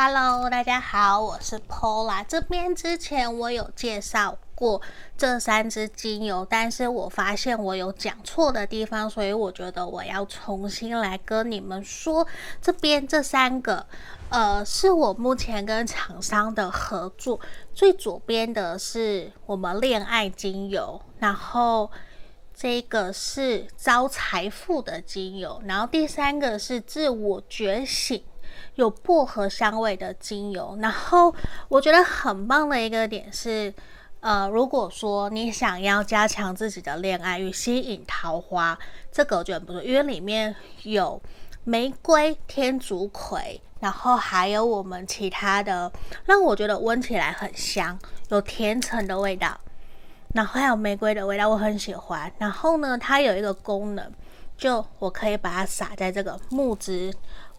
Hello，大家好，我是 Pola。这边之前我有介绍过这三支精油，但是我发现我有讲错的地方，所以我觉得我要重新来跟你们说。这边这三个，呃，是我目前跟厂商的合作。最左边的是我们恋爱精油，然后这个是招财富的精油，然后第三个是自我觉醒。有薄荷香味的精油，然后我觉得很棒的一个点是，呃，如果说你想要加强自己的恋爱与吸引桃花，这个我觉得不错，因为里面有玫瑰、天竺葵，然后还有我们其他的，让我觉得闻起来很香，有甜橙的味道，然后还有玫瑰的味道，我很喜欢。然后呢，它有一个功能，就我可以把它撒在这个木质。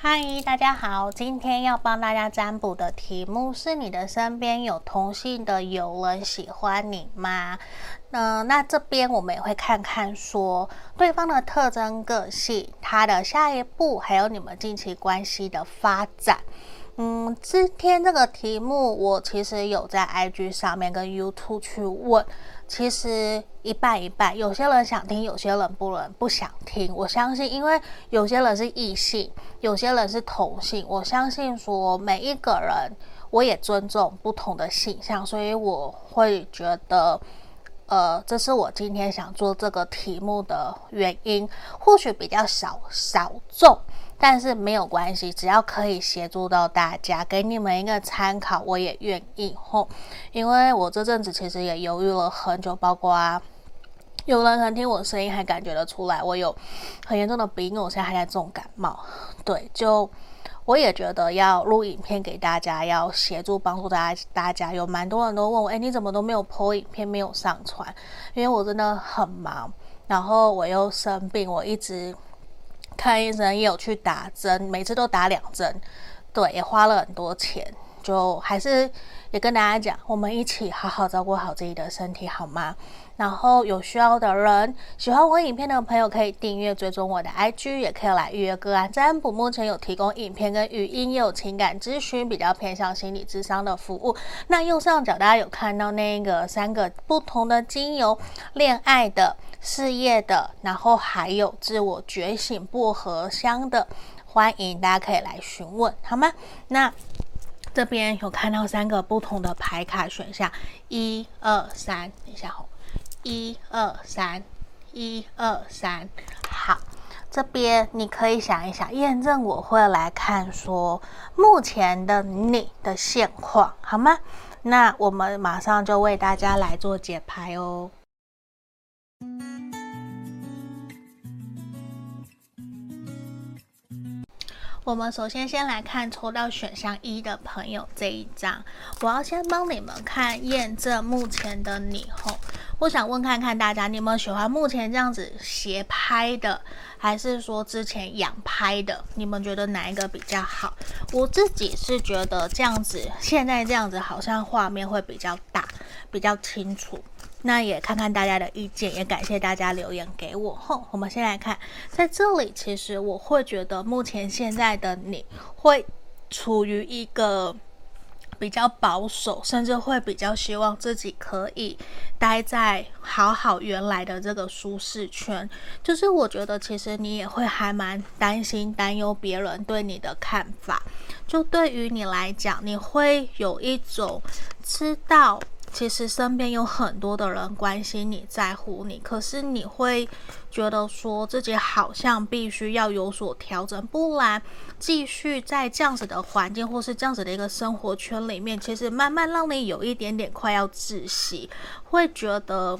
嗨，大家好！今天要帮大家占卜的题目是：你的身边有同性的友人喜欢你吗？嗯、那这边我们也会看看说对方的特征、个性、他的下一步，还有你们近期关系的发展。嗯，今天这个题目我其实有在 IG 上面跟 YouTube 去问，其实一半一半，有些人想听，有些人不能不想听。我相信，因为有些人是异性，有些人是同性，我相信说每一个人，我也尊重不同的形象，所以我会觉得，呃，这是我今天想做这个题目的原因，或许比较少少众。但是没有关系，只要可以协助到大家，给你们一个参考，我也愿意吼。因为我这阵子其实也犹豫了很久，包括啊，有人可能听我声音还感觉得出来，我有很严重的鼻音，我现在还在重感冒。对，就我也觉得要录影片给大家，要协助帮助大家。大家有蛮多人都问我，哎，你怎么都没有播影片，没有上传？因为我真的很忙，然后我又生病，我一直。看医生也有去打针，每次都打两针，对，也花了很多钱就还是也跟大家讲，我们一起好好照顾好自己的身体，好吗？然后有需要的人，喜欢我影片的朋友可以订阅追踪我的 IG，也可以来预约个案占卜。目前有提供影片跟语音，也有情感咨询，比较偏向心理咨商的服务。那右上角大家有看到那个三个不同的精油，恋爱的、事业的，然后还有自我觉醒薄荷香的，欢迎大家可以来询问，好吗？那这边有看到三个不同的牌卡选项，一二三，等一下。一二三，一二三，好，这边你可以想一想，验证我会来看说目前的你的现况，好吗？那我们马上就为大家来做解牌哦。我们首先先来看抽到选项一的朋友这一张，我要先帮你们看验证目前的你后，我想问看看大家，你们喜欢目前这样子斜拍的，还是说之前仰拍的？你们觉得哪一个比较好？我自己是觉得这样子，现在这样子好像画面会比较大，比较清楚。那也看看大家的意见，也感谢大家留言给我。吼，我们先来看，在这里，其实我会觉得目前现在的你会处于一个比较保守，甚至会比较希望自己可以待在好好原来的这个舒适圈。就是我觉得，其实你也会还蛮担心、担忧别人对你的看法。就对于你来讲，你会有一种知道。其实身边有很多的人关心你，在乎你，可是你会觉得说自己好像必须要有所调整，不然继续在这样子的环境或是这样子的一个生活圈里面，其实慢慢让你有一点点快要窒息，会觉得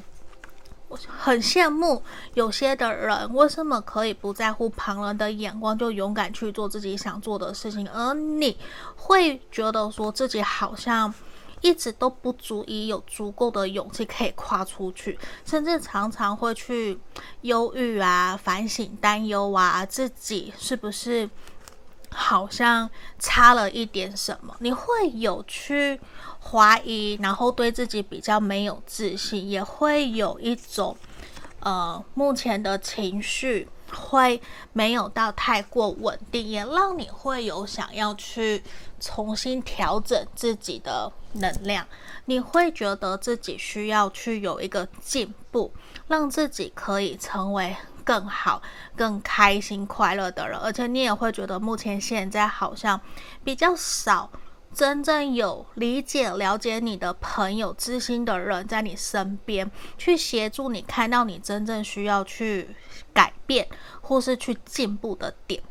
我很羡慕有些的人为什么可以不在乎旁人的眼光，就勇敢去做自己想做的事情，而你会觉得说自己好像。一直都不足以有足够的勇气可以跨出去，甚至常常会去忧郁啊、反省、担忧啊，自己是不是好像差了一点什么？你会有去怀疑，然后对自己比较没有自信，也会有一种呃，目前的情绪。会没有到太过稳定，也让你会有想要去重新调整自己的能量。你会觉得自己需要去有一个进步，让自己可以成为更好、更开心、快乐的人。而且你也会觉得目前现在好像比较少。真正有理解、了解你的朋友、知心的人在你身边，去协助你看到你真正需要去改变或是去进步的点。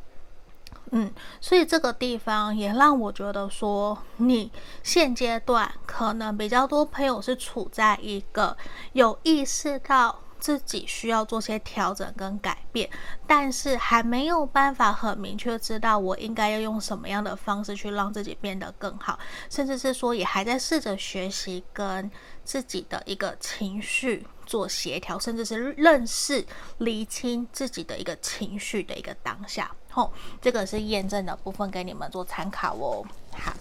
嗯，所以这个地方也让我觉得说，你现阶段可能比较多朋友是处在一个有意识到。自己需要做些调整跟改变，但是还没有办法很明确知道我应该要用什么样的方式去让自己变得更好，甚至是说也还在试着学习跟自己的一个情绪做协调，甚至是认识、厘清自己的一个情绪的一个当下。吼，这个是验证的部分，给你们做参考哦。好，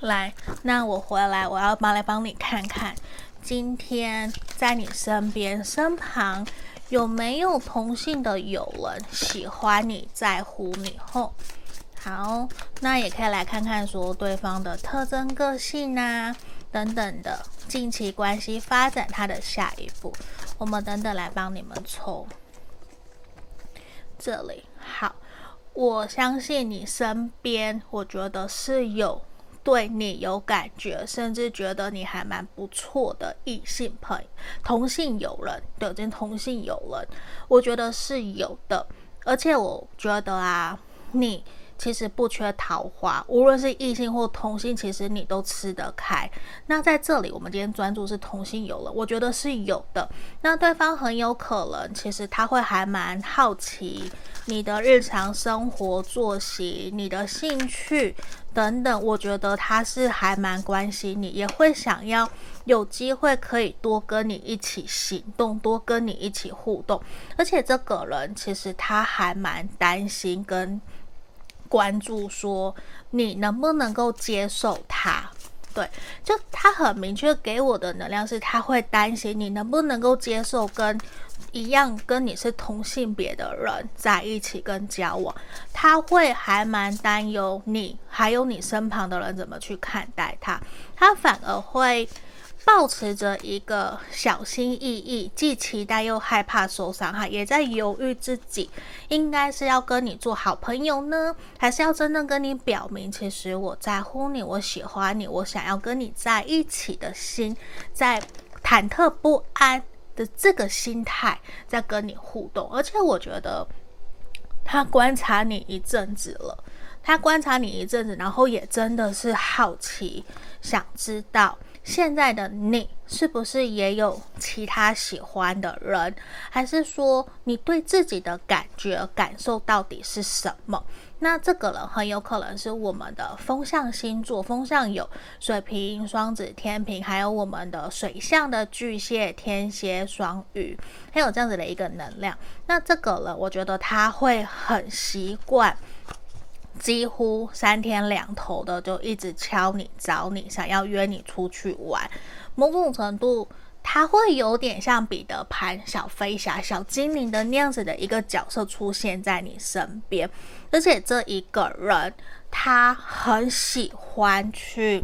来，那我回来，我要帮来帮你看看。今天在你身边、身旁有没有同性的友人喜欢你、在乎你？吼，好，那也可以来看看说对方的特征、个性啊等等的，近期关系发展他的下一步。我们等等来帮你们抽。这里好，我相信你身边，我觉得是有。对你有感觉，甚至觉得你还蛮不错的异性朋友、同性友人，对，这同性友人，我觉得是有的。而且我觉得啊，你其实不缺桃花，无论是异性或同性，其实你都吃得开。那在这里，我们今天专注是同性友人，我觉得是有的。那对方很有可能，其实他会还蛮好奇你的日常生活作息、你的兴趣。等等，我觉得他是还蛮关心你，也会想要有机会可以多跟你一起行动，多跟你一起互动。而且这个人其实他还蛮担心跟关注说你能不能够接受他。对，就他很明确给我的能量是，他会担心你能不能够接受跟一样跟你是同性别的人在一起跟交往，他会还蛮担忧你，还有你身旁的人怎么去看待他，他反而会。抱持着一个小心翼翼，既期待又害怕受伤害，也在犹豫自己应该是要跟你做好朋友呢，还是要真正跟你表明，其实我在乎你，我喜欢你，我想要跟你在一起的心，在忐忑不安的这个心态在跟你互动。而且我觉得他观察你一阵子了，他观察你一阵子，然后也真的是好奇，想知道。现在的你是不是也有其他喜欢的人？还是说你对自己的感觉感受到底是什么？那这个人很有可能是我们的风象星座，风象有水瓶、双子、天平，还有我们的水象的巨蟹、天蝎、双鱼，还有这样子的一个能量。那这个人，我觉得他会很习惯。几乎三天两头的就一直敲你找你，想要约你出去玩。某种程度，他会有点像彼得潘、小飞侠、小精灵的那样子的一个角色出现在你身边。而且这一个人，他很喜欢去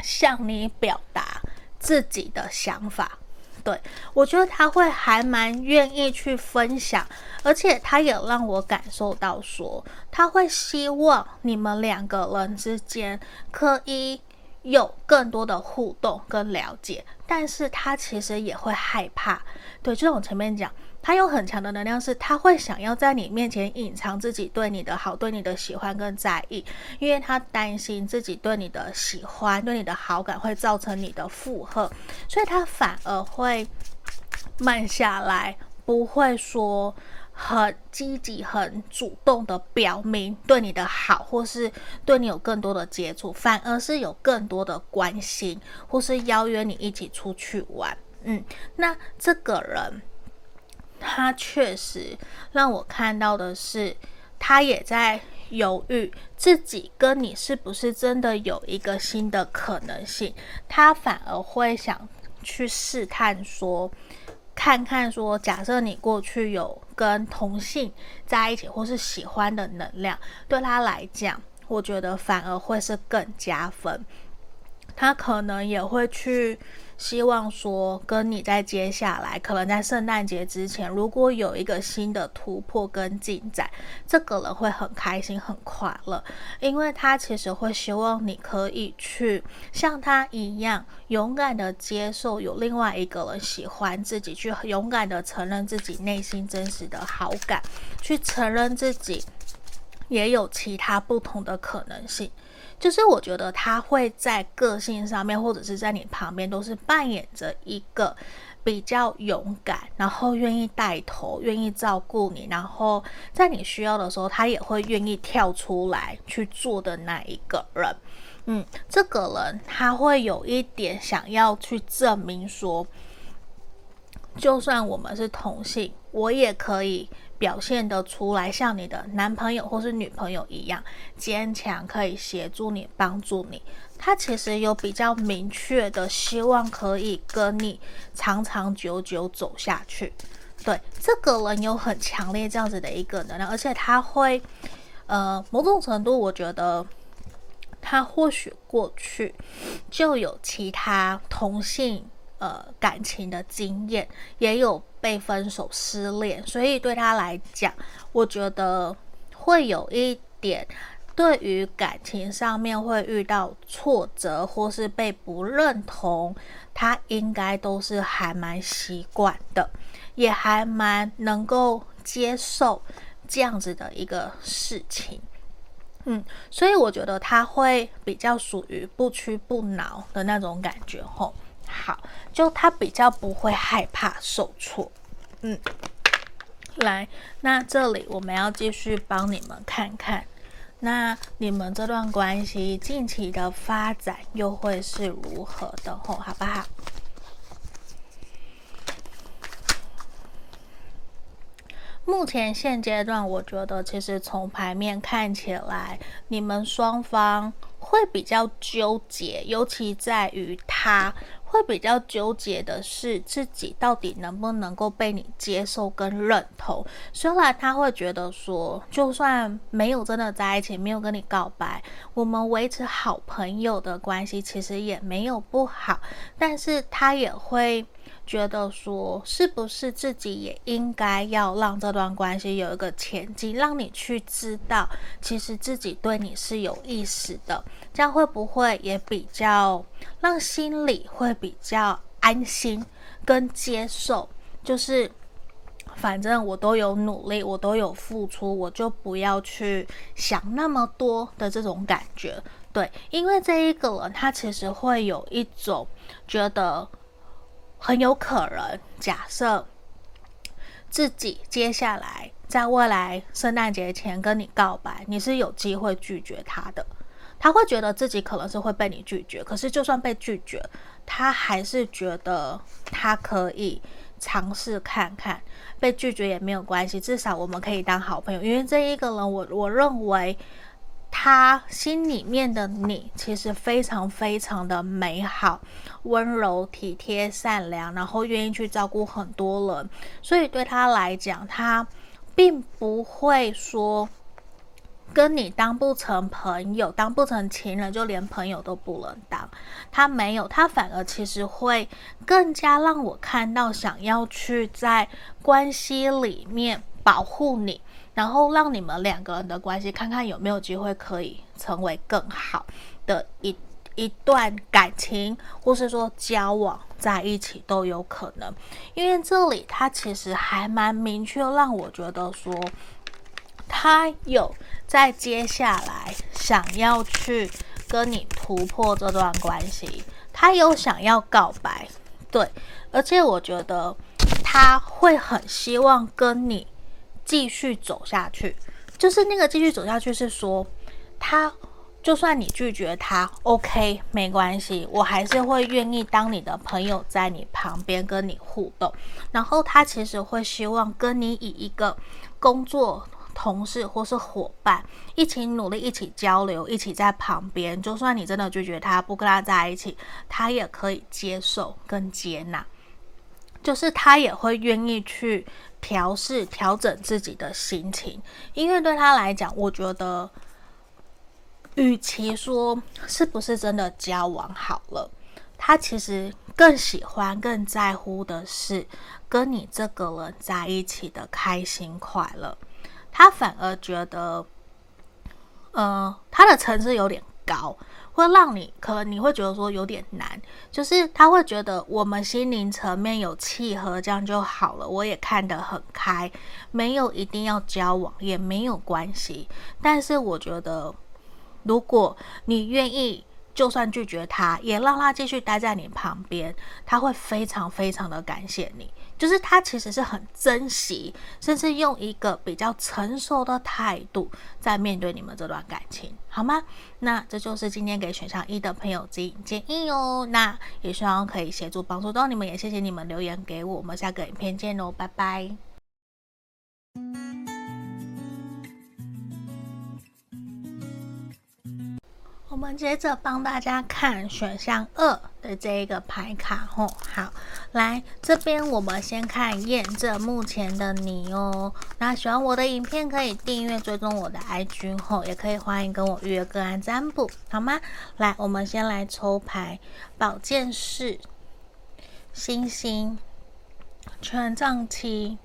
向你表达自己的想法。对，我觉得他会还蛮愿意去分享，而且他也让我感受到说，他会希望你们两个人之间可以有更多的互动跟了解，但是他其实也会害怕。对，就像我前面讲。他有很强的能量，是他会想要在你面前隐藏自己对你的好、对你的喜欢跟在意，因为他担心自己对你的喜欢、对你的好感会造成你的负荷，所以他反而会慢下来，不会说很积极、很主动的表明对你的好，或是对你有更多的接触，反而是有更多的关心，或是邀约你一起出去玩。嗯，那这个人。他确实让我看到的是，他也在犹豫自己跟你是不是真的有一个新的可能性。他反而会想去试探说，看看说，假设你过去有跟同性在一起或是喜欢的能量，对他来讲，我觉得反而会是更加分。他可能也会去。希望说跟你在接下来，可能在圣诞节之前，如果有一个新的突破跟进展，这个人会很开心很快乐，因为他其实会希望你可以去像他一样勇敢的接受有另外一个人喜欢自己，去勇敢的承认自己内心真实的好感，去承认自己也有其他不同的可能性。就是我觉得他会在个性上面，或者是在你旁边，都是扮演着一个比较勇敢，然后愿意带头、愿意照顾你，然后在你需要的时候，他也会愿意跳出来去做的那一个人。嗯，这个人他会有一点想要去证明说，就算我们是同性，我也可以。表现得出来，像你的男朋友或是女朋友一样坚强，可以协助你、帮助你。他其实有比较明确的希望，可以跟你长长久久走下去。对，这个人有很强烈这样子的一个能量，而且他会，呃，某种程度，我觉得他或许过去就有其他同性。呃，感情的经验也有被分手、失恋，所以对他来讲，我觉得会有一点对于感情上面会遇到挫折或是被不认同，他应该都是还蛮习惯的，也还蛮能够接受这样子的一个事情。嗯，所以我觉得他会比较属于不屈不挠的那种感觉，吼。好，就他比较不会害怕受挫，嗯，来，那这里我们要继续帮你们看看，那你们这段关系近期的发展又会是如何的吼，好不好？目前现阶段，我觉得其实从牌面看起来，你们双方会比较纠结，尤其在于他会比较纠结的是自己到底能不能够被你接受跟认同。虽然他会觉得说，就算没有真的在一起，没有跟你告白，我们维持好朋友的关系其实也没有不好，但是他也会。觉得说，是不是自己也应该要让这段关系有一个前进，让你去知道，其实自己对你是有意思的，这样会不会也比较让心里会比较安心跟接受？就是反正我都有努力，我都有付出，我就不要去想那么多的这种感觉。对，因为这一个人他其实会有一种觉得。很有可能，假设自己接下来在未来圣诞节前跟你告白，你是有机会拒绝他的。他会觉得自己可能是会被你拒绝，可是就算被拒绝，他还是觉得他可以尝试看看，被拒绝也没有关系，至少我们可以当好朋友。因为这一个人，我我认为。他心里面的你其实非常非常的美好、温柔、体贴、善良，然后愿意去照顾很多人，所以对他来讲，他并不会说跟你当不成朋友、当不成情人，就连朋友都不能当。他没有，他反而其实会更加让我看到想要去在关系里面保护你。然后让你们两个人的关系，看看有没有机会可以成为更好的一一段感情，或是说交往在一起都有可能。因为这里他其实还蛮明确，让我觉得说他有在接下来想要去跟你突破这段关系，他有想要告白，对，而且我觉得他会很希望跟你。继续走下去，就是那个继续走下去，是说他就算你拒绝他，OK，没关系，我还是会愿意当你的朋友，在你旁边跟你互动。然后他其实会希望跟你以一个工作同事或是伙伴一起努力，一起交流，一起在旁边。就算你真的拒绝他，不跟他在一起，他也可以接受跟接纳，就是他也会愿意去。调试、调整自己的心情，因为对他来讲，我觉得，与其说是不是真的交往好了，他其实更喜欢、更在乎的是跟你这个人在一起的开心快乐。他反而觉得，呃，他的层次有点高。会让你可能你会觉得说有点难，就是他会觉得我们心灵层面有契合，这样就好了。我也看得很开，没有一定要交往也没有关系。但是我觉得，如果你愿意。就算拒绝他，也让他继续待在你旁边，他会非常非常的感谢你。就是他其实是很珍惜，甚至用一个比较成熟的态度在面对你们这段感情，好吗？那这就是今天给选项一的朋友指引建议哦。那也希望可以协助帮助到你们，也谢谢你们留言给我。我们下个影片见喽，拜拜。我们接着帮大家看选项二的这一个牌卡哦。好，来这边我们先看验证目前的你哦。那喜欢我的影片可以订阅追踪我的 IG 后，也可以欢迎跟我预约个案占卜，好吗？来，我们先来抽牌：宝剑四、星星、权杖七、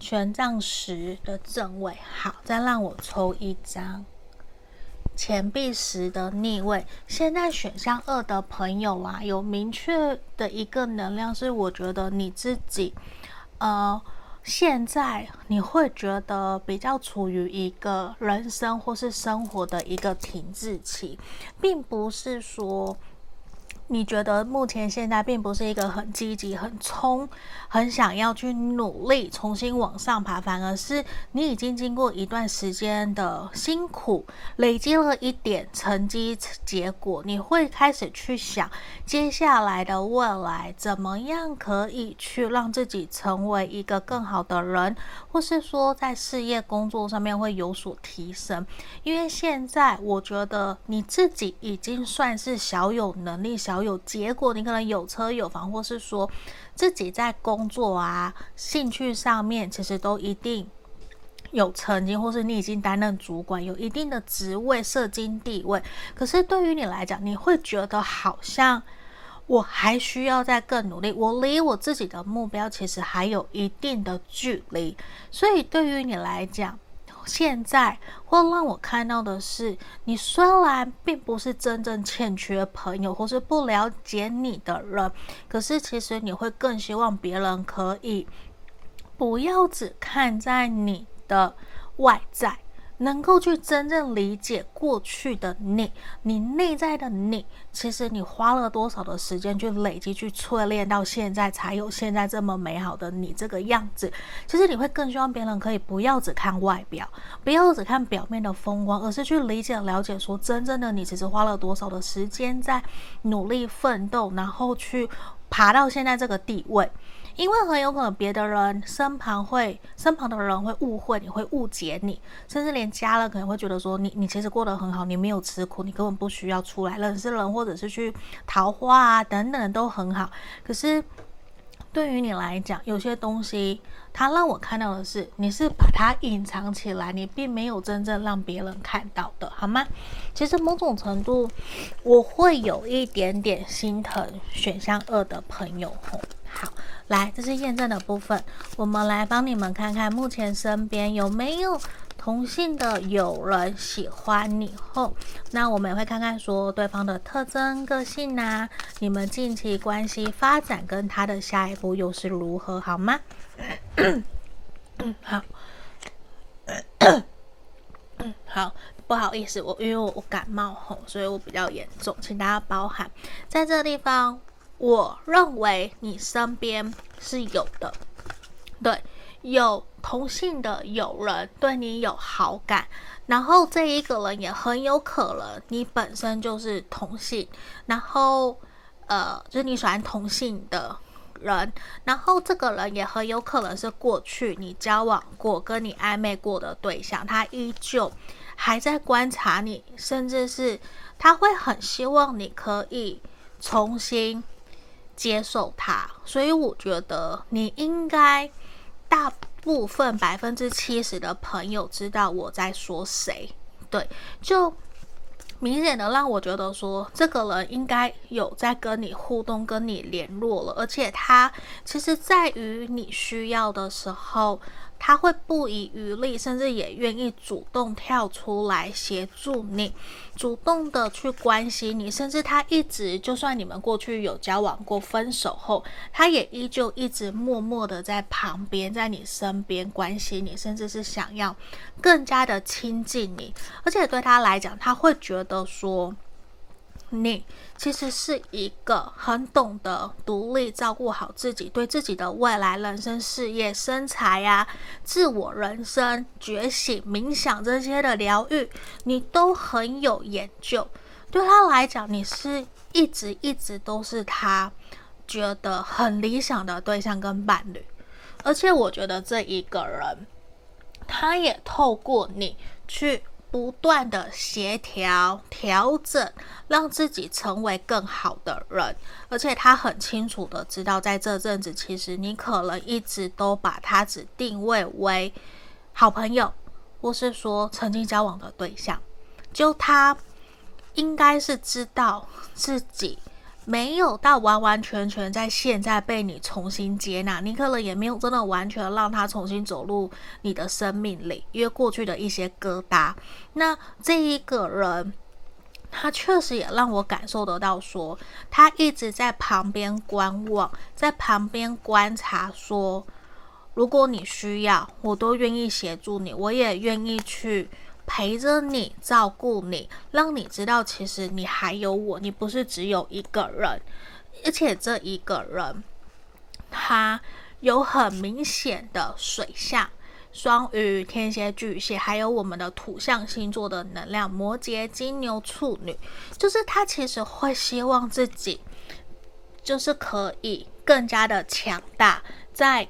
权杖十的正位。好，再让我抽一张。钱币十的逆位，现在选项二的朋友啊，有明确的一个能量，是我觉得你自己，呃，现在你会觉得比较处于一个人生或是生活的一个停滞期，并不是说你觉得目前现在并不是一个很积极、很冲、很想要去努力重新往上爬，反而是你已经经过一段时间的辛苦，累积了一点成绩结果，你会开始去想接下来的未来怎么样可以去让自己成为一个更好的人，或是说在事业工作上面会有所提升。因为现在我觉得你自己已经算是小有能力、小。有结果，你可能有车有房，或是说自己在工作啊、兴趣上面，其实都一定有成绩，或是你已经担任主管，有一定的职位、社经地位。可是对于你来讲，你会觉得好像我还需要再更努力，我离我自己的目标其实还有一定的距离。所以对于你来讲，现在会让我看到的是，你虽然并不是真正欠缺朋友，或是不了解你的人，可是其实你会更希望别人可以不要只看在你的外在。能够去真正理解过去的你，你内在的你，其实你花了多少的时间去累积、去淬炼，到现在才有现在这么美好的你这个样子。其实你会更希望别人可以不要只看外表，不要只看表面的风光，而是去理解、了解，说真正的你其实花了多少的时间在努力奋斗，然后去爬到现在这个地位。因为很有可能别的人身旁会身旁的人会误会你，会误解你，甚至连家人可能会觉得说你你其实过得很好，你没有吃苦，你根本不需要出来认识人，或者是去桃花啊等等都很好。可是对于你来讲，有些东西它让我看到的是你是把它隐藏起来，你并没有真正让别人看到的，好吗？其实某种程度我会有一点点心疼选项二的朋友。好。来，这是验证的部分。我们来帮你们看看，目前身边有没有同性的友人喜欢你后，那我们也会看看说对方的特征、个性呐、你们近期关系发展跟他的下一步又是如何，好吗？好，好，不好意思，我因为我感冒吼，所以我比较严重，请大家包涵。在这个地方。我认为你身边是有的，对，有同性的友人对你有好感，然后这一个人也很有可能你本身就是同性，然后呃，就是你喜欢同性的人，然后这个人也很有可能是过去你交往过、跟你暧昧过的对象，他依旧还在观察你，甚至是他会很希望你可以重新。接受他，所以我觉得你应该大部分百分之七十的朋友知道我在说谁，对，就明显的让我觉得说这个人应该有在跟你互动、跟你联络了，而且他其实在于你需要的时候。他会不遗余力，甚至也愿意主动跳出来协助你，主动的去关心你，甚至他一直，就算你们过去有交往过，分手后，他也依旧一直默默的在旁边，在你身边关心你，甚至是想要更加的亲近你，而且对他来讲，他会觉得说。你其实是一个很懂得独立照顾好自己，对自己的未来、人生、事业、身材呀、自我、人生觉醒、冥想这些的疗愈，你都很有研究。对他来讲，你是一直一直都是他觉得很理想的对象跟伴侣。而且，我觉得这一个人，他也透过你去。不断的协调调整，让自己成为更好的人，而且他很清楚的知道，在这阵子，其实你可能一直都把他只定位为好朋友，或是说曾经交往的对象，就他应该是知道自己。没有到完完全全在现在被你重新接纳，你可能也没有真的完全让他重新走入你的生命里，因为过去的一些疙瘩。那这一个人，他确实也让我感受得到说，他一直在旁边观望，在旁边观察，说如果你需要，我都愿意协助你，我也愿意去陪着你，照顾你，让你知道其实你还有我，你不是只有一个人，而且这一个人他有很明显的水象。双鱼、天蝎、巨蟹，还有我们的土象星座的能量，摩羯、金牛、处女，就是他其实会希望自己，就是可以更加的强大，在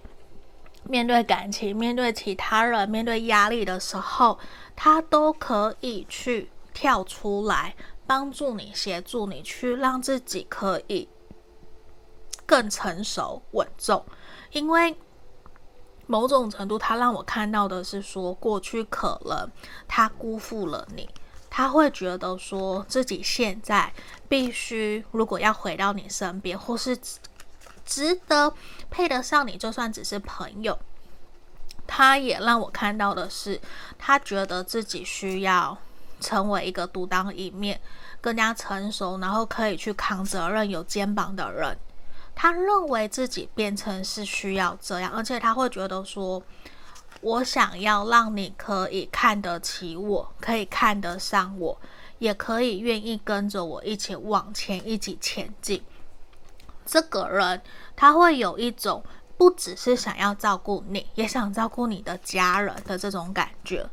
面对感情、面对其他人、面对压力的时候，他都可以去跳出来，帮助你、协助你，去让自己可以更成熟稳重，因为。某种程度，他让我看到的是说，过去可能他辜负了你，他会觉得说自己现在必须，如果要回到你身边，或是值得配得上你，就算只是朋友，他也让我看到的是，他觉得自己需要成为一个独当一面、更加成熟，然后可以去扛责任、有肩膀的人。他认为自己变成是需要这样，而且他会觉得说：“我想要让你可以看得起我，可以看得上我，也可以愿意跟着我一起往前，一起前进。”这个人他会有一种不只是想要照顾你，也想照顾你的家人的这种感觉。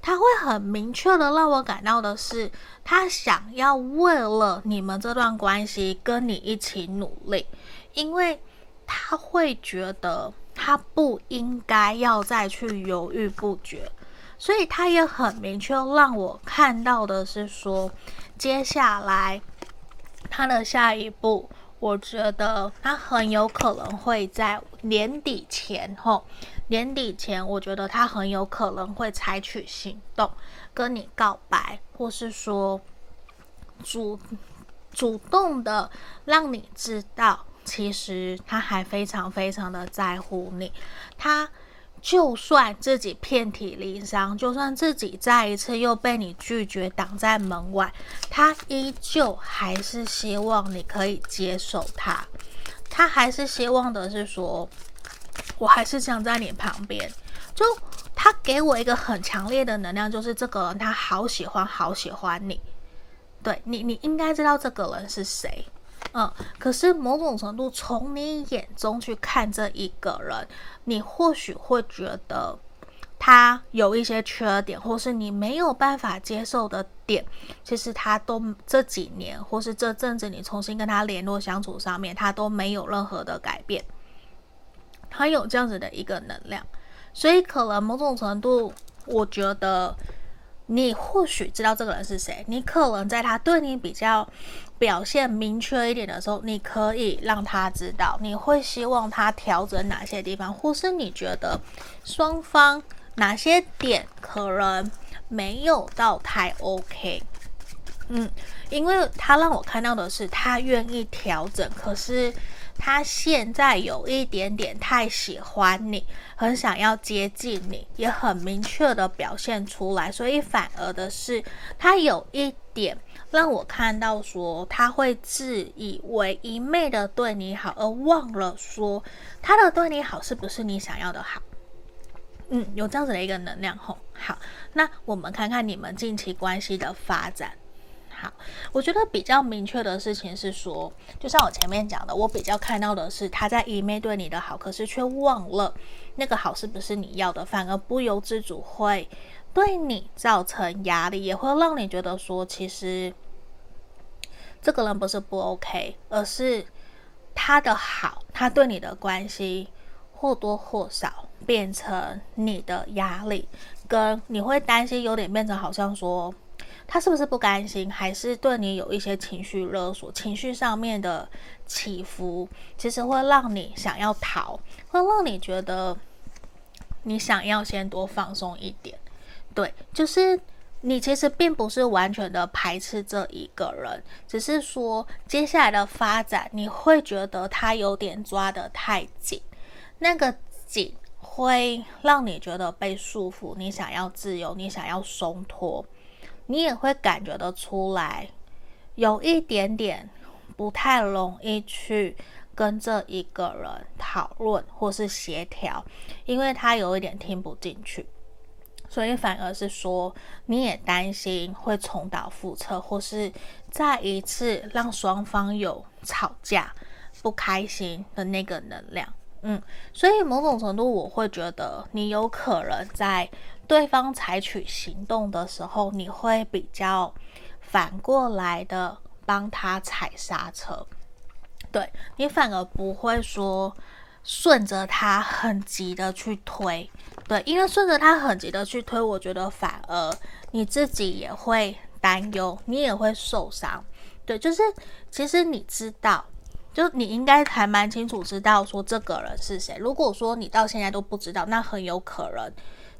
他会很明确的让我感到的是，他想要为了你们这段关系跟你一起努力。因为他会觉得他不应该要再去犹豫不决，所以他也很明确让我看到的是说，接下来他的下一步，我觉得他很有可能会在年底前后，年底前，我觉得他很有可能会采取行动，跟你告白，或是说主主动的让你知道。其实他还非常非常的在乎你，他就算自己遍体鳞伤，就算自己再一次又被你拒绝挡在门外，他依旧还是希望你可以接受他，他还是希望的是说，我还是想在你旁边。就他给我一个很强烈的能量，就是这个人他好喜欢好喜欢你，对你，你应该知道这个人是谁。嗯，可是某种程度，从你眼中去看这一个人，你或许会觉得他有一些缺点，或是你没有办法接受的点。其实他都这几年，或是这阵子，你重新跟他联络相处上面，他都没有任何的改变。他有这样子的一个能量，所以可能某种程度，我觉得。你或许知道这个人是谁，你可能在他对你比较表现明确一点的时候，你可以让他知道，你会希望他调整哪些地方，或是你觉得双方哪些点可能没有到太 OK。嗯，因为他让我看到的是他愿意调整，可是。他现在有一点点太喜欢你，很想要接近你，也很明确的表现出来，所以反而的是，他有一点让我看到说，他会自以为一昧的对你好，而忘了说他的对你好是不是你想要的好。嗯，有这样子的一个能量吼。好，那我们看看你们近期关系的发展。好，我觉得比较明确的事情是说，就像我前面讲的，我比较看到的是他在一昧对你的好，可是却忘了那个好是不是你要的，反而不由自主会对你造成压力，也会让你觉得说，其实这个人不是不 OK，而是他的好，他对你的关系或多或少变成你的压力，跟你会担心有点变成好像说。他是不是不甘心，还是对你有一些情绪勒索？情绪上面的起伏，其实会让你想要逃，会让你觉得你想要先多放松一点。对，就是你其实并不是完全的排斥这一个人，只是说接下来的发展，你会觉得他有点抓得太紧，那个紧会让你觉得被束缚，你想要自由，你想要松脱。你也会感觉得出来，有一点点不太容易去跟这一个人讨论或是协调，因为他有一点听不进去，所以反而是说你也担心会重蹈覆辙，或是再一次让双方有吵架、不开心的那个能量。嗯，所以某种程度我会觉得你有可能在对方采取行动的时候，你会比较反过来的帮他踩刹车。对，你反而不会说顺着他很急的去推，对，因为顺着他很急的去推，我觉得反而你自己也会担忧，你也会受伤。对，就是其实你知道，就你应该还蛮清楚知道说这个人是谁。如果说你到现在都不知道，那很有可能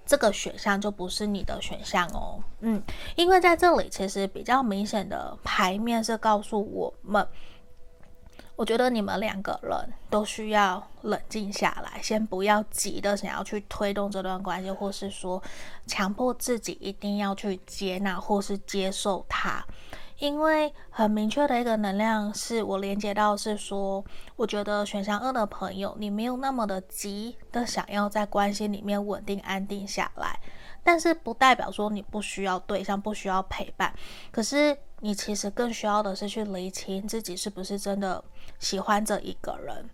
这个选项就不是你的选项哦。嗯，因为在这里其实比较明显的牌面是告诉我们。我觉得你们两个人都需要冷静下来，先不要急的想要去推动这段关系，或是说强迫自己一定要去接纳或是接受他。因为很明确的一个能量是我连接到是说，我觉得选项二的朋友，你没有那么的急的想要在关系里面稳定安定下来。但是不代表说你不需要对象，不需要陪伴。可是你其实更需要的是去厘清自己是不是真的喜欢这一个人，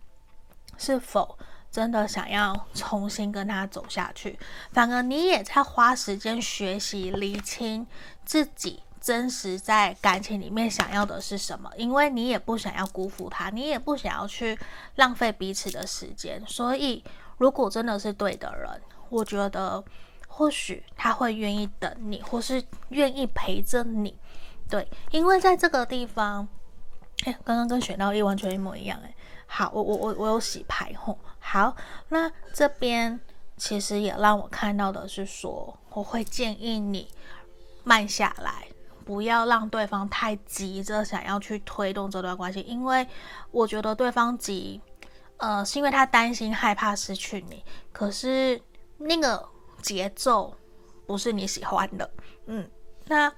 是否真的想要重新跟他走下去。反而你也在花时间学习厘清自己真实在感情里面想要的是什么，因为你也不想要辜负他，你也不想要去浪费彼此的时间。所以，如果真的是对的人，我觉得。或许他会愿意等你，或是愿意陪着你，对，因为在这个地方，哎，刚刚跟选到一完全一模一样，哎，好，我我我我有洗牌吼，好，那这边其实也让我看到的是说，我会建议你慢下来，不要让对方太急着想要去推动这段关系，因为我觉得对方急，呃，是因为他担心害怕失去你，可是那个。节奏不是你喜欢的，嗯，那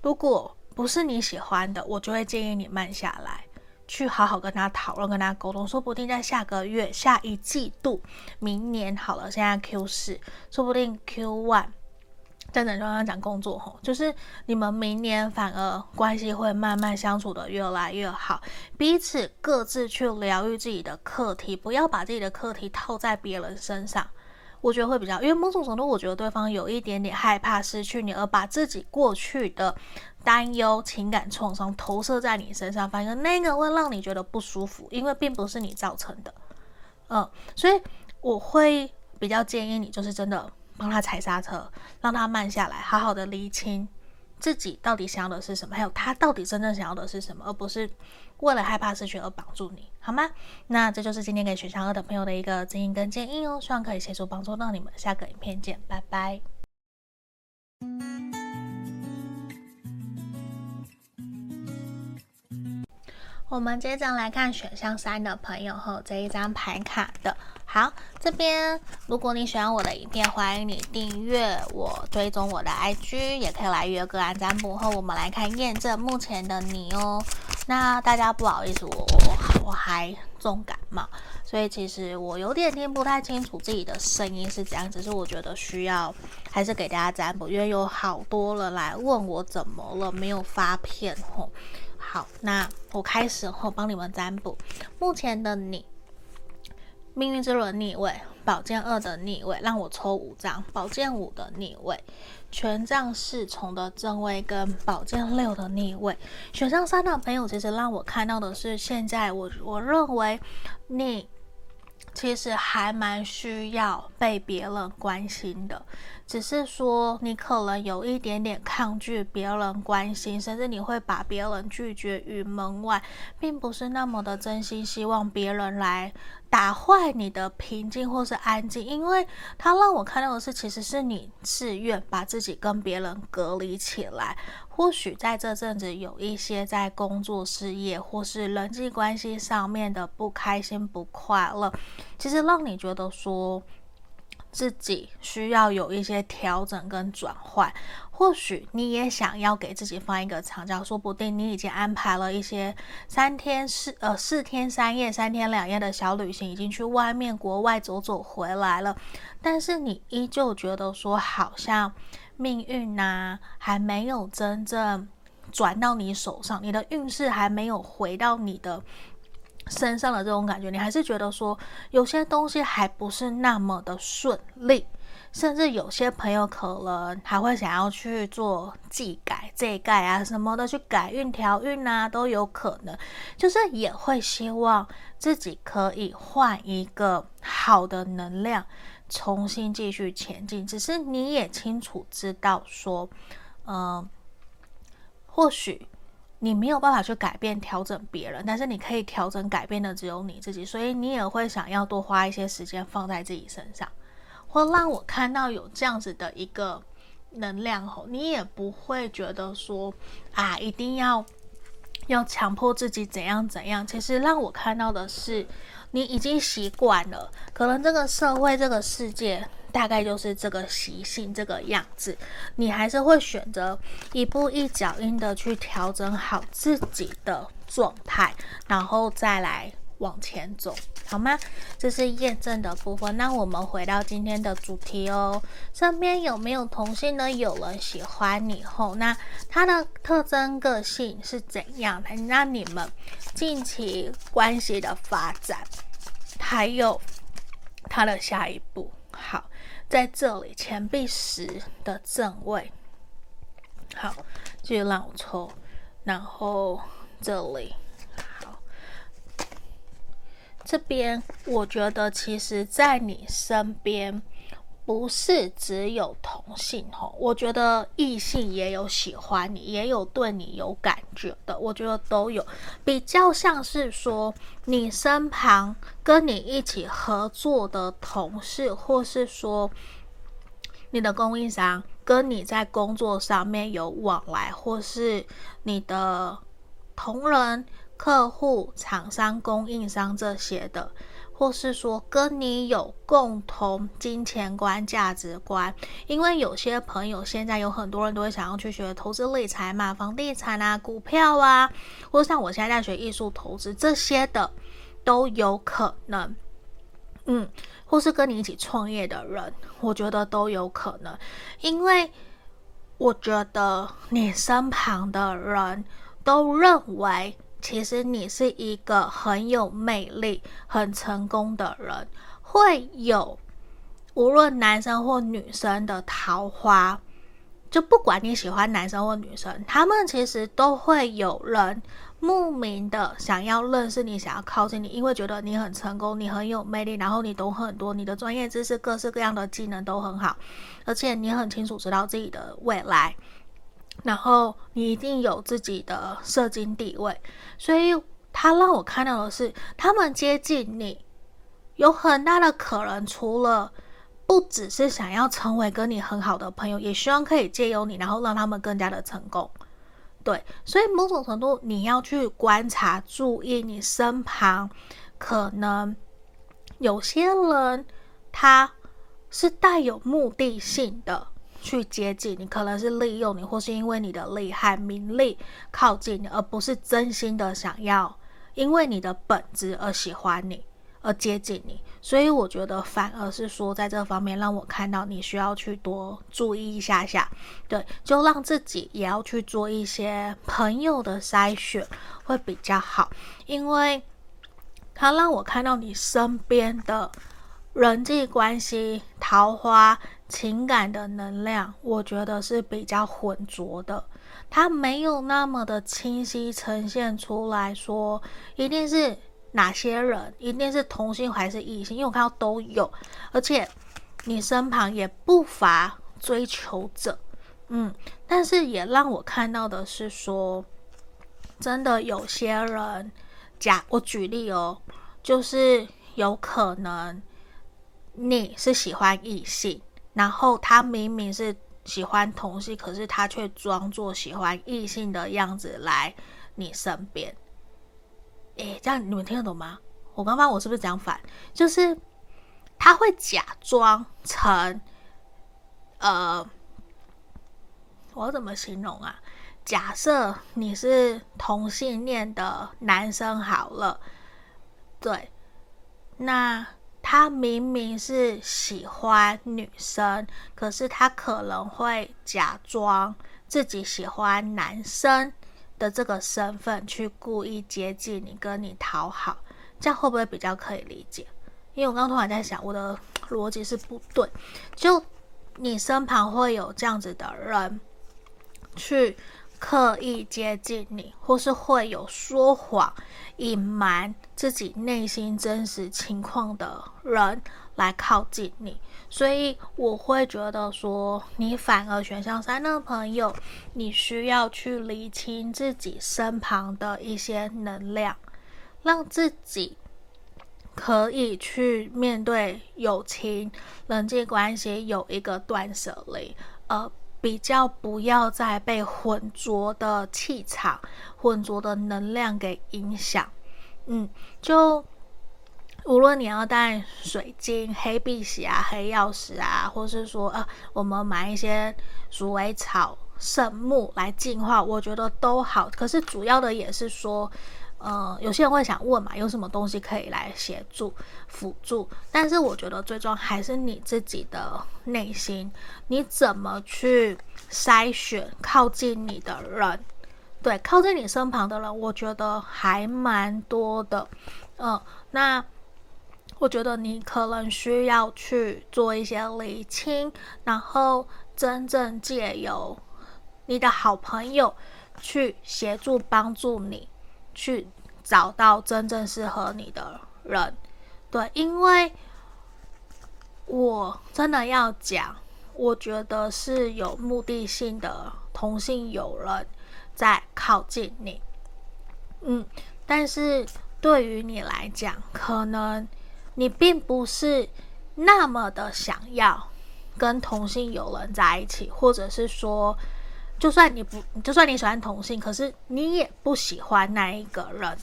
如果不是你喜欢的，我就会建议你慢下来，去好好跟他讨论，跟他沟通，说不定在下个月、下一季度、明年好了，现在 Q 四，说不定 Q one，在等刚刚讲工作吼，就是你们明年反而关系会慢慢相处的越来越好，彼此各自去疗愈自己的课题，不要把自己的课题套在别人身上。我觉得会比较，因为某种程度，我觉得对方有一点点害怕失去你，而把自己过去的担忧、情感创伤投射在你身上，反而那个会让你觉得不舒服，因为并不是你造成的。嗯，所以我会比较建议你，就是真的帮他踩刹车，让他慢下来，好好的厘清自己到底想要的是什么，还有他到底真正想要的是什么，而不是。为了害怕失去而绑住你，好吗？那这就是今天给选项二的朋友的一个指引跟建议哦，希望可以协助帮助到你们。下个影片见，拜拜。我们接着来看选项三的朋友和这一张牌卡的。好，这边如果你喜欢我的影片，欢迎你订阅我，追踪我的 IG，也可以来约个案占卜后，我们来看验证目前的你哦。那大家不好意思，我我我还重感冒，所以其实我有点听不太清楚自己的声音是怎样，只是我觉得需要还是给大家占卜，因为有好多人来问我怎么了，没有发片吼。好，那我开始后帮你们占卜目前的你。命运之轮逆位，宝剑二的逆位，让我抽五张。宝剑五的逆位，权杖侍从的正位跟宝剑六的逆位。选上三的朋友，其实让我看到的是，现在我我认为你其实还蛮需要被别人关心的。只是说，你可能有一点点抗拒别人关心，甚至你会把别人拒绝于门外，并不是那么的真心希望别人来打坏你的平静或是安静。因为他让我看到的是，其实是你自愿把自己跟别人隔离起来。或许在这阵子有一些在工作、事业或是人际关系上面的不开心、不快乐，其实让你觉得说。自己需要有一些调整跟转换，或许你也想要给自己放一个长假，说不定你已经安排了一些三天四呃四天三夜、三天两夜的小旅行，已经去外面国外走走回来了，但是你依旧觉得说好像命运呐、还没有真正转到你手上，你的运势还没有回到你的。身上的这种感觉，你还是觉得说有些东西还不是那么的顺利，甚至有些朋友可能还会想要去做祭改、祭改啊什么的，去改运、调运啊都有可能，就是也会希望自己可以换一个好的能量，重新继续前进。只是你也清楚知道说，嗯、或许。你没有办法去改变、调整别人，但是你可以调整、改变的只有你自己，所以你也会想要多花一些时间放在自己身上，或让我看到有这样子的一个能量吼，你也不会觉得说啊，一定要要强迫自己怎样怎样。其实让我看到的是，你已经习惯了，可能这个社会、这个世界。大概就是这个习性，这个样子，你还是会选择一步一脚印的去调整好自己的状态，然后再来往前走，好吗？这是验证的部分。那我们回到今天的主题哦，身边有没有同性呢？有人喜欢你后，那他的特征个性是怎样的？那你们近期关系的发展，还有他的下一步，好。在这里，钱币十的正位，好，继续让我抽，然后这里，好，这边我觉得其实，在你身边。不是只有同性哦，我觉得异性也有喜欢你，也有对你有感觉的，我觉得都有。比较像是说，你身旁跟你一起合作的同事，或是说你的供应商跟你在工作上面有往来，或是你的同仁、客户、厂商、供应商这些的。或是说跟你有共同金钱观、价值观，因为有些朋友现在有很多人都会想要去学投资理财嘛，房地产啊、股票啊，或者像我现在在学艺术投资这些的都有可能，嗯，或是跟你一起创业的人，我觉得都有可能，因为我觉得你身旁的人都认为。其实你是一个很有魅力、很成功的人，会有无论男生或女生的桃花，就不管你喜欢男生或女生，他们其实都会有人慕名的想要认识你，想要靠近你，因为觉得你很成功，你很有魅力，然后你懂很多，你的专业知识、各式各样的技能都很好，而且你很清楚知道自己的未来。然后你一定有自己的社经地位，所以他让我看到的是，他们接近你有很大的可能，除了不只是想要成为跟你很好的朋友，也希望可以借由你，然后让他们更加的成功。对，所以某种程度你要去观察、注意你身旁，可能有些人他是带有目的性的。去接近你，可能是利用你，或是因为你的厉害、名利靠近你，而不是真心的想要因为你的本质而喜欢你，而接近你。所以我觉得反而是说，在这方面让我看到你需要去多注意一下下，对，就让自己也要去做一些朋友的筛选会比较好，因为他让我看到你身边的人际关系、桃花。情感的能量，我觉得是比较浑浊的，它没有那么的清晰呈现出来说，一定是哪些人，一定是同性还是异性，因为我看到都有，而且你身旁也不乏追求者，嗯，但是也让我看到的是说，真的有些人，假我举例哦，就是有可能你是喜欢异性。然后他明明是喜欢同性，可是他却装作喜欢异性的样子来你身边。诶，这样你们听得懂吗？我刚刚我是不是讲反？就是他会假装成，呃，我怎么形容啊？假设你是同性恋的男生好了，对，那他明明是喜欢女生，可是他可能会假装自己喜欢男生的这个身份去故意接近你，跟你讨好，这样会不会比较可以理解？因为我刚刚突然在想，我的逻辑是不对，就你身旁会有这样子的人去。刻意接近你，或是会有说谎、隐瞒自己内心真实情况的人来靠近你，所以我会觉得说，你反而选项三的朋友，你需要去理清自己身旁的一些能量，让自己可以去面对友情、人际关系有一个断舍离，呃。比较不要再被浑浊的气场、浑浊的能量给影响。嗯，就无论你要带水晶、黑碧玺啊、黑曜石啊，或是说呃，我们买一些鼠尾草、圣木来净化，我觉得都好。可是主要的也是说。呃，有些人会想问嘛，有什么东西可以来协助辅助？但是我觉得最终还是你自己的内心，你怎么去筛选靠近你的人？对，靠近你身旁的人，我觉得还蛮多的。嗯、那我觉得你可能需要去做一些厘清，然后真正借由你的好朋友去协助帮助你。去找到真正适合你的人，对，因为我真的要讲，我觉得是有目的性的同性友人在靠近你，嗯，但是对于你来讲，可能你并不是那么的想要跟同性友人在一起，或者是说。就算你不，就算你喜欢同性，可是你也不喜欢那一个人，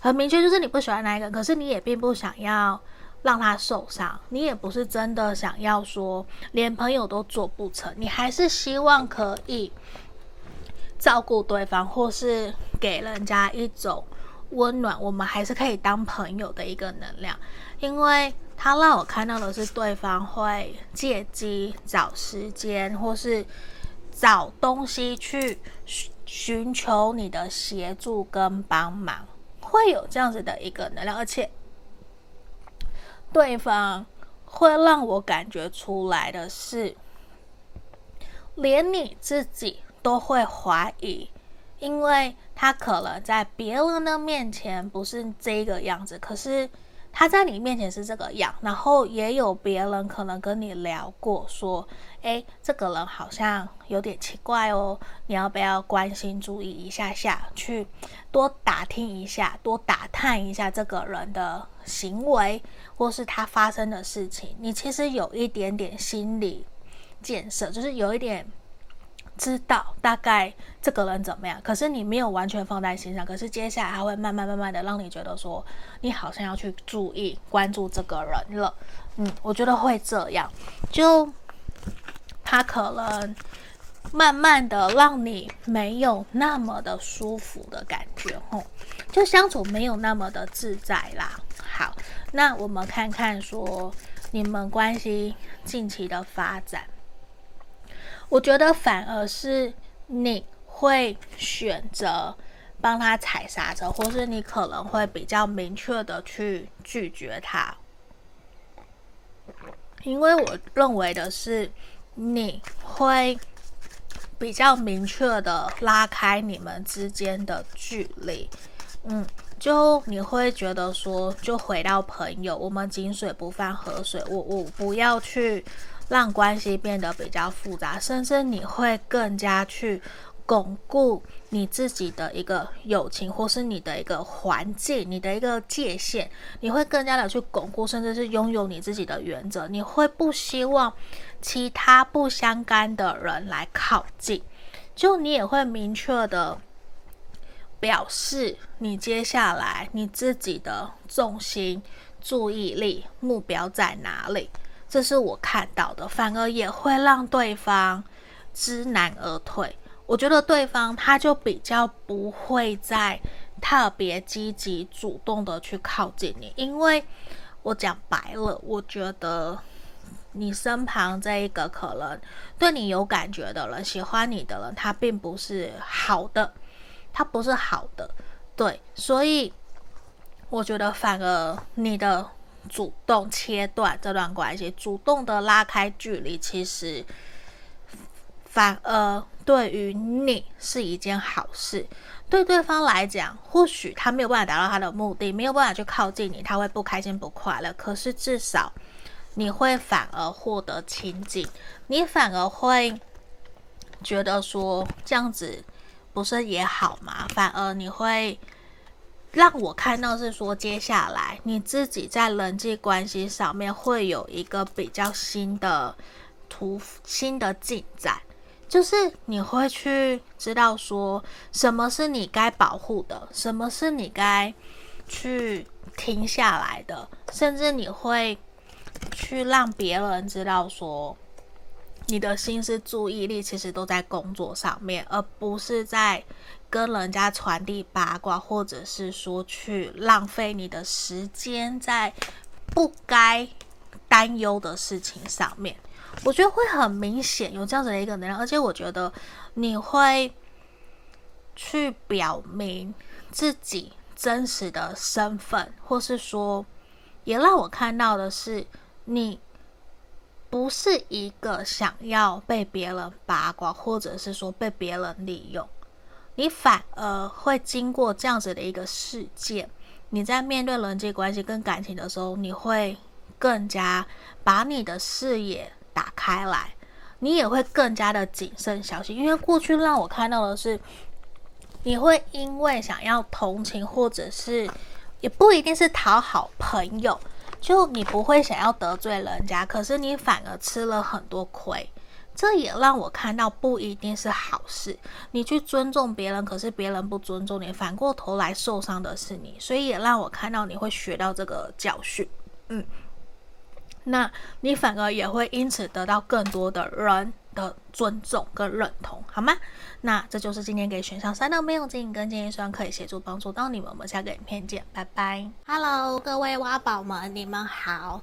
很明确就是你不喜欢那一个，可是你也并不想要让他受伤，你也不是真的想要说连朋友都做不成，你还是希望可以照顾对方，或是给人家一种温暖，我们还是可以当朋友的一个能量，因为他让我看到的是对方会借机找时间，或是。找东西去寻求你的协助跟帮忙，会有这样子的一个能量，而且对方会让我感觉出来的是，连你自己都会怀疑，因为他可能在别人的面前不是这个样子，可是。他在你面前是这个样，然后也有别人可能跟你聊过，说：“诶，这个人好像有点奇怪哦，你要不要关心注意一下下，去多打听一下，多打探一下这个人的行为，或是他发生的事情。你其实有一点点心理建设，就是有一点。”知道大概这个人怎么样，可是你没有完全放在心上。可是接下来他会慢慢慢慢的让你觉得说，你好像要去注意关注这个人了。嗯，我觉得会这样，就他可能慢慢的让你没有那么的舒服的感觉，吼，就相处没有那么的自在啦。好，那我们看看说你们关系近期的发展。我觉得反而是你会选择帮他踩刹车，或是你可能会比较明确的去拒绝他，因为我认为的是你会比较明确的拉开你们之间的距离，嗯，就你会觉得说，就回到朋友，我们井水不犯河水，我我不要去。让关系变得比较复杂，甚至你会更加去巩固你自己的一个友情，或是你的一个环境，你的一个界限，你会更加的去巩固，甚至是拥有你自己的原则。你会不希望其他不相干的人来靠近，就你也会明确的表示，你接下来你自己的重心注意力、目标在哪里，这是我看到的，反而也会让对方知难而退。我觉得对方他就比较不会再特别积极主动的去靠近你，因为我讲白了，我觉得你身旁这一个可能对你有感觉的人、喜欢你的人，他并不是好的，他不是好的，对，所以我觉得反而你的主动切断这段关系，主动的拉开距离，其实反而。对于你是一件好事，对对方来讲，或许他没有办法达到他的目的，没有办法去靠近你，他会不开心不快乐。可是至少你会反而获得亲近，你反而会觉得说这样子不是也好吗？反而你会让我看到是说，接下来你自己在人际关系上面会有一个比较新的图、新的进展。就是你会去知道说，什么是你该保护的，什么是你该去停下来的，甚至你会去让别人知道说，你的心思、注意力其实都在工作上面，而不是在跟人家传递八卦，或者是说去浪费你的时间在不该担忧的事情上面。我觉得会很明显有这样子的一个能量，而且我觉得你会去表明自己真实的身份，或是说，也让我看到的是，你不是一个想要被别人八卦，或者是说被别人利用，你反而会经过这样子的一个事件，你在面对人际关系跟感情的时候，你会更加把你的视野。打开来，你也会更加的谨慎小心，因为过去让我看到的是，你会因为想要同情，或者是也不一定是讨好朋友，就你不会想要得罪人家，可是你反而吃了很多亏，这也让我看到不一定是好事。你去尊重别人，可是别人不尊重你，反过头来受伤的是你，所以也让我看到你会学到这个教训，嗯。那你反而也会因此得到更多的人的尊重跟认同，好吗？那这就是今天给选项三的没有建议跟建议，希望可以协助帮助到你们。我们下个影片见，拜拜。Hello，各位挖宝们，你们好。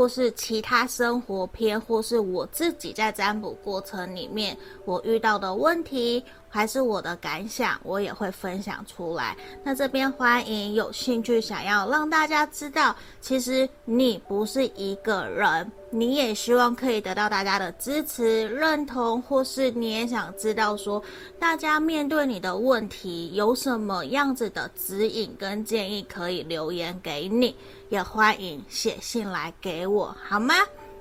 或是其他生活篇，或是我自己在占卜过程里面我遇到的问题。还是我的感想，我也会分享出来。那这边欢迎有兴趣想要让大家知道，其实你不是一个人，你也希望可以得到大家的支持、认同，或是你也想知道说，大家面对你的问题有什么样子的指引跟建议，可以留言给你，也欢迎写信来给我，好吗？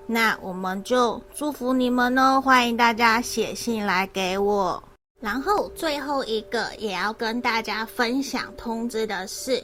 那我们就祝福你们哦，欢迎大家写信来给我。然后最后一个也要跟大家分享通知的是，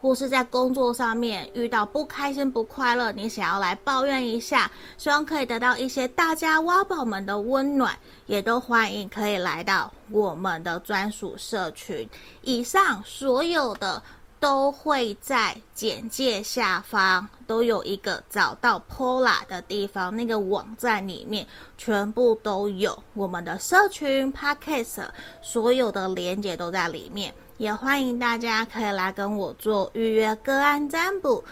或是在工作上面遇到不开心不快乐，你想要来抱怨一下，希望可以得到一些大家挖宝们的温暖，也都欢迎可以来到我们的专属社群。以上所有的。都会在简介下方都有一个找到 Pola 的地方，那个网站里面全部都有我们的社群 Podcast，所有的连接都在里面，也欢迎大家可以来跟我做预约个案占卜。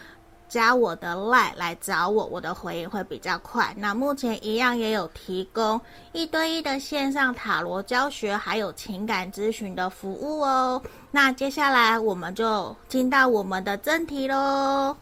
加我的 LINE 来找我，我的回应会比较快。那目前一样也有提供一对一的线上塔罗教学，还有情感咨询的服务哦。那接下来我们就进到我们的正题喽。